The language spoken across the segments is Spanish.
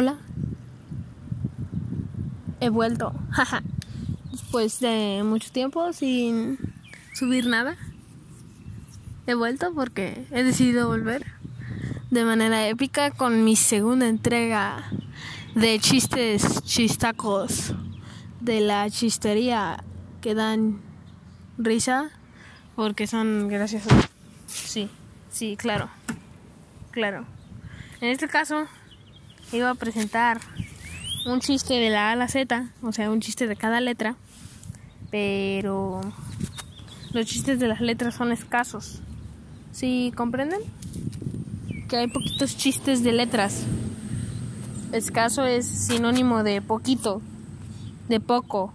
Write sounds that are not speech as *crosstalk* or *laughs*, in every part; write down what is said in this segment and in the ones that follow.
Hola. He vuelto. *laughs* Después de mucho tiempo sin subir nada. He vuelto porque he decidido volver de manera épica con mi segunda entrega de chistes chistacos de la chistería que dan risa porque son graciosos. Sí, sí, claro. Claro. En este caso iba a presentar un chiste de la A a la Z, o sea, un chiste de cada letra, pero los chistes de las letras son escasos. ¿Sí comprenden? Que hay poquitos chistes de letras. Escaso es sinónimo de poquito, de poco,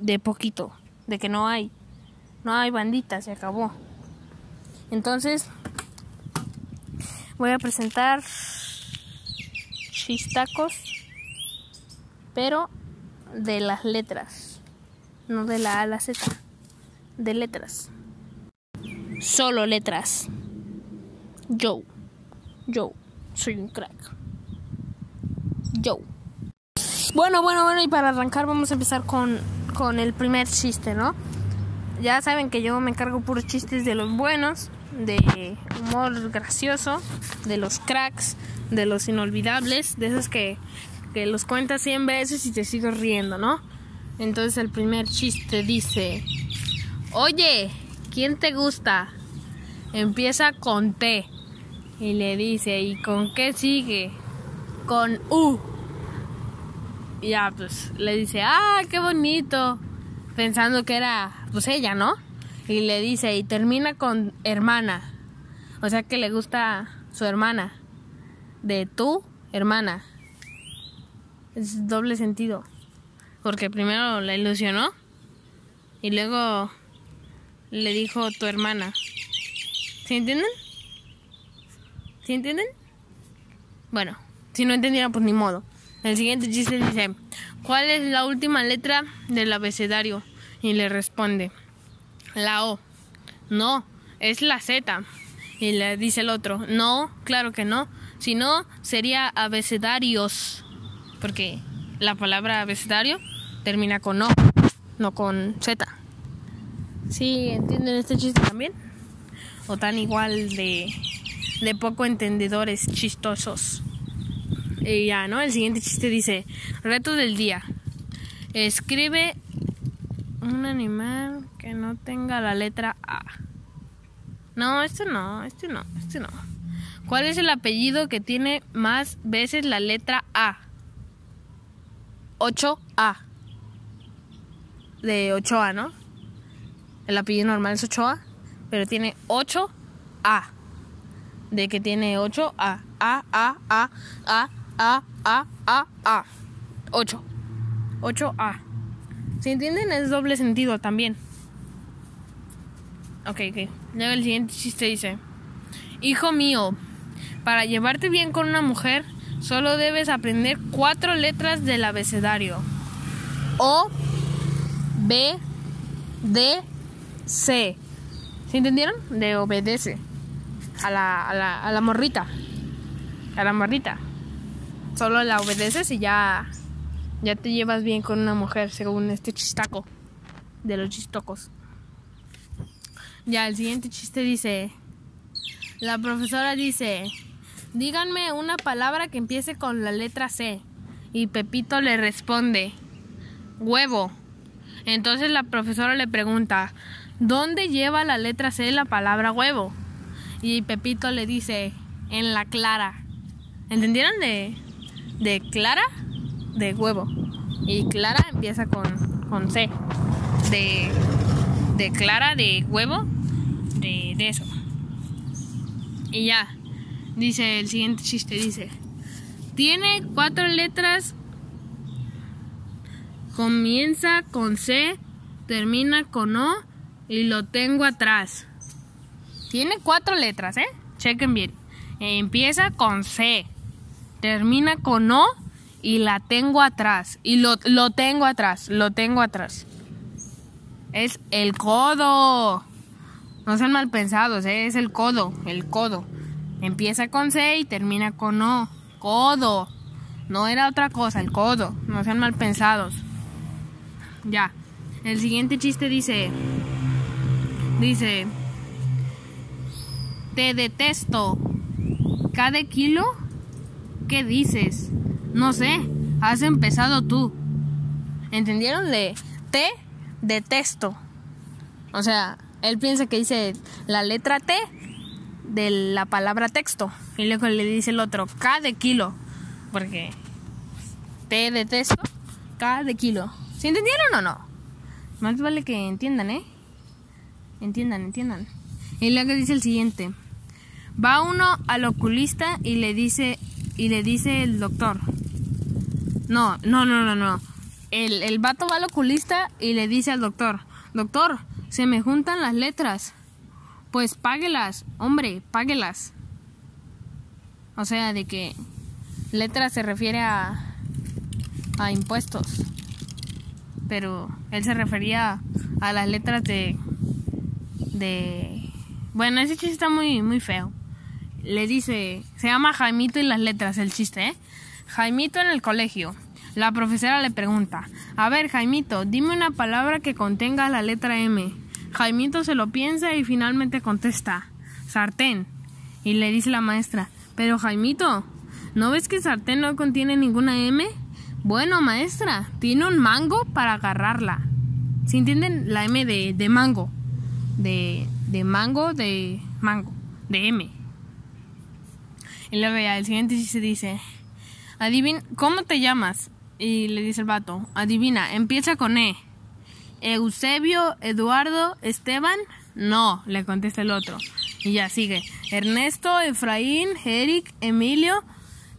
de poquito, de que no hay. No hay bandita, se acabó. Entonces, voy a presentar chistacos, pero de las letras, no de la A a la Z, de letras. Solo letras. Yo, yo, soy un crack. Yo. Bueno, bueno, bueno, y para arrancar vamos a empezar con, con el primer chiste, ¿no? Ya saben que yo me encargo puros chistes de los buenos, de humor gracioso, de los cracks, de los inolvidables, de esos que, que los cuentas 100 veces y te sigues riendo, ¿no? Entonces el primer chiste dice, oye, ¿quién te gusta? Empieza con T. Y le dice, ¿y con qué sigue? Con U. Ya, pues le dice, ah, qué bonito. Pensando que era, pues ella, ¿no? Y le dice, y termina con hermana. O sea que le gusta su hermana. De tu hermana. Es doble sentido. Porque primero la ilusionó. Y luego le dijo tu hermana. ¿Sí entienden? ¿Sí entienden? Bueno, si no entendieron, pues ni modo. El siguiente chiste dice, ¿cuál es la última letra del abecedario? Y le responde, la O. No, es la Z. Y le dice el otro, no, claro que no. Si no, sería abecedarios. Porque la palabra abecedario termina con O, no con Z. ¿Sí entienden este chiste también? ¿O tan igual de, de poco entendedores chistosos? Y ya, ¿no? El siguiente chiste dice, reto del día. Escribe un animal que no tenga la letra A. No, este no, este no, este no. ¿Cuál es el apellido que tiene más veces la letra A? 8A. De 8A, ¿no? El apellido normal es 8A, pero tiene 8A. De que tiene 8A. A, A, A, A, A, A, A, A. 8. 8A. ¿Se entienden? Es doble sentido también. Ok, ok. Luego el siguiente chiste dice: Hijo mío, para llevarte bien con una mujer, solo debes aprender cuatro letras del abecedario: O, B, D, C. ¿Se entendieron? De obedece. A la, a la, a la morrita. A la morrita. Solo la obedeces y ya ya te llevas bien con una mujer, según este chistaco de los chistocos. Ya, el siguiente chiste dice, la profesora dice, díganme una palabra que empiece con la letra C. Y Pepito le responde, huevo. Entonces la profesora le pregunta, ¿dónde lleva la letra C la palabra huevo? Y Pepito le dice, en la clara. ¿Entendieron de, de clara? de huevo. Y Clara empieza con, con C. De, de Clara, de huevo, de, de eso. Y ya, dice el siguiente chiste, dice, tiene cuatro letras, comienza con C, termina con O y lo tengo atrás. Tiene cuatro letras, ¿eh? Chequen bien. Empieza con C, termina con O y la tengo atrás. Y lo, lo tengo atrás, lo tengo atrás. Es el codo. No sean mal pensados, ¿eh? es el codo, el codo. Empieza con C y termina con O. Codo. No era otra cosa, el codo. No sean mal pensados. Ya. El siguiente chiste dice. Dice. Te detesto. ¿Cada kilo? ¿Qué dices? No sé. Has empezado tú. ¿Entendieron? De te detesto. O sea, él piensa que dice la letra T de la palabra texto. Y luego le dice el otro K de kilo. Porque te detesto K de kilo. ¿Se entendieron o no? Más vale que entiendan, ¿eh? Entiendan, entiendan. Y luego dice el siguiente. Va uno al oculista y le dice y le dice el doctor. No, no, no, no, no. El, el vato va al oculista y le dice al doctor, doctor, se me juntan las letras. Pues páguelas, hombre, páguelas. O sea, de que letras se refiere a, a impuestos pero él se refería a las letras de de bueno ese chiste está muy muy feo le dice se llama Jaimito y las letras el chiste ¿eh? Jaimito en el colegio la profesora le pregunta a ver Jaimito dime una palabra que contenga la letra M Jaimito se lo piensa y finalmente contesta sartén y le dice la maestra pero Jaimito ¿no ves que sartén no contiene ninguna M? Bueno, maestra, tiene un mango para agarrarla. ¿Se entienden? La M de, de mango. De, de, mango, de mango. De M. Y luego ya el siguiente sí se dice, adivina, ¿cómo te llamas? Y le dice el vato, adivina, empieza con E. Eusebio, Eduardo, Esteban. No, le contesta el otro. Y ya sigue. Ernesto, Efraín, Eric, Emilio,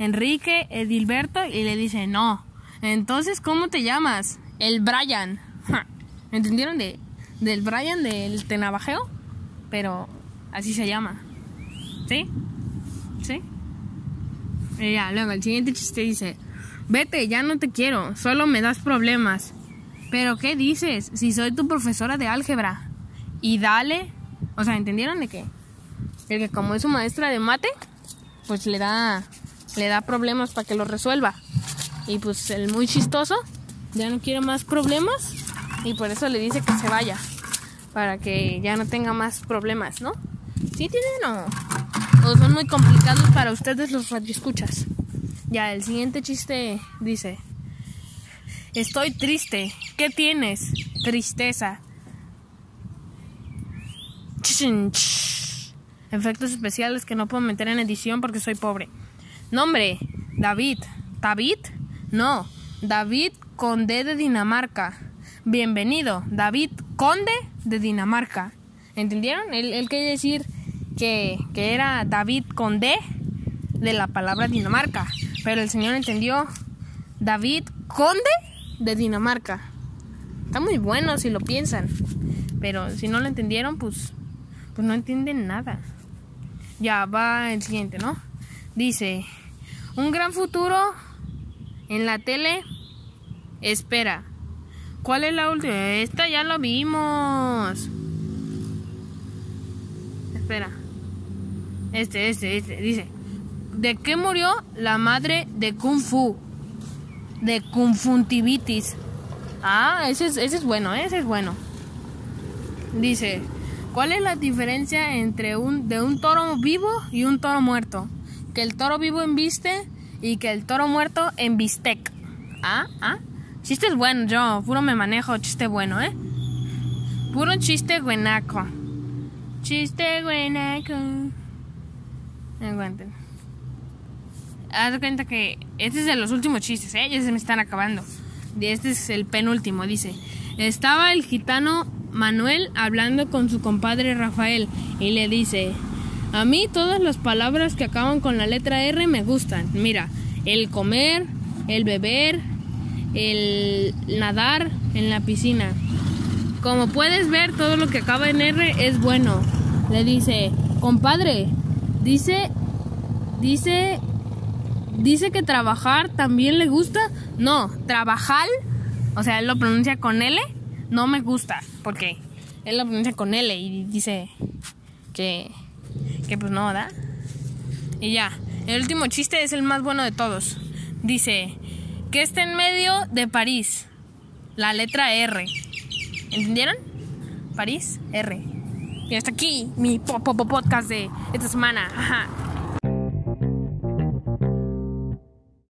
Enrique, Edilberto. Y le dice, no, entonces, ¿cómo te llamas? El Brian. ¿Entendieron? De, del Brian del Tenabajeo. Pero así se llama. ¿Sí? ¿Sí? Y ya, luego el siguiente chiste dice, vete, ya no te quiero, solo me das problemas. Pero ¿qué dices? Si soy tu profesora de álgebra. Y dale, o sea, ¿entendieron de qué? El que como es su maestra de mate, pues le da le da problemas para que lo resuelva. Y pues el muy chistoso ya no quiere más problemas y por eso le dice que se vaya. Para que ya no tenga más problemas, ¿no? ¿Sí tienen o, o son muy complicados para ustedes los radioescuchas? Ya, el siguiente chiste dice: Estoy triste. ¿Qué tienes? Tristeza. Efectos especiales que no puedo meter en edición porque soy pobre. Nombre: David. ¿David? No, David Conde de Dinamarca. Bienvenido, David Conde de Dinamarca. ¿Entendieron? Él, quería decir que, que era David Conde de la palabra Dinamarca. Pero el señor entendió David Conde de Dinamarca. Está muy bueno si lo piensan. Pero si no lo entendieron, pues, pues no entienden nada. Ya va el siguiente, ¿no? Dice, un gran futuro en la tele, espera. ¿Cuál es la última? Esta ya lo vimos. Espera. Este, este, este. Dice. ¿De qué murió la madre de Kung Fu? De conjuntivitis. Ah, ese es, ese es bueno, ese es bueno. Dice, ¿cuál es la diferencia entre un de un toro vivo y un toro muerto? Que el toro vivo embiste y que el toro muerto en bistec. Ah, ah. Chiste es bueno, yo puro me manejo chiste bueno, ¿eh? Puro chiste buenaco. Chiste buenaco. Aguanten. Haz cuenta que este es de los últimos chistes, ¿eh? Ya se me están acabando. Este es el penúltimo, dice. Estaba el gitano Manuel hablando con su compadre Rafael y le dice, a mí todas las palabras que acaban con la letra R me gustan. Mira, el comer, el beber, el nadar en la piscina. Como puedes ver, todo lo que acaba en R es bueno. Le dice, compadre, dice, dice, dice que trabajar también le gusta. No, trabajar, o sea, él lo pronuncia con L, no me gusta, porque él lo pronuncia con L y dice que que pues no, ¿da? Y ya, El último chiste es el más bueno de todos. Dice, que está en medio de París. La letra R. ¿Entendieron? París, R. Y hasta aquí mi po- po- po- podcast de esta semana. Ajá.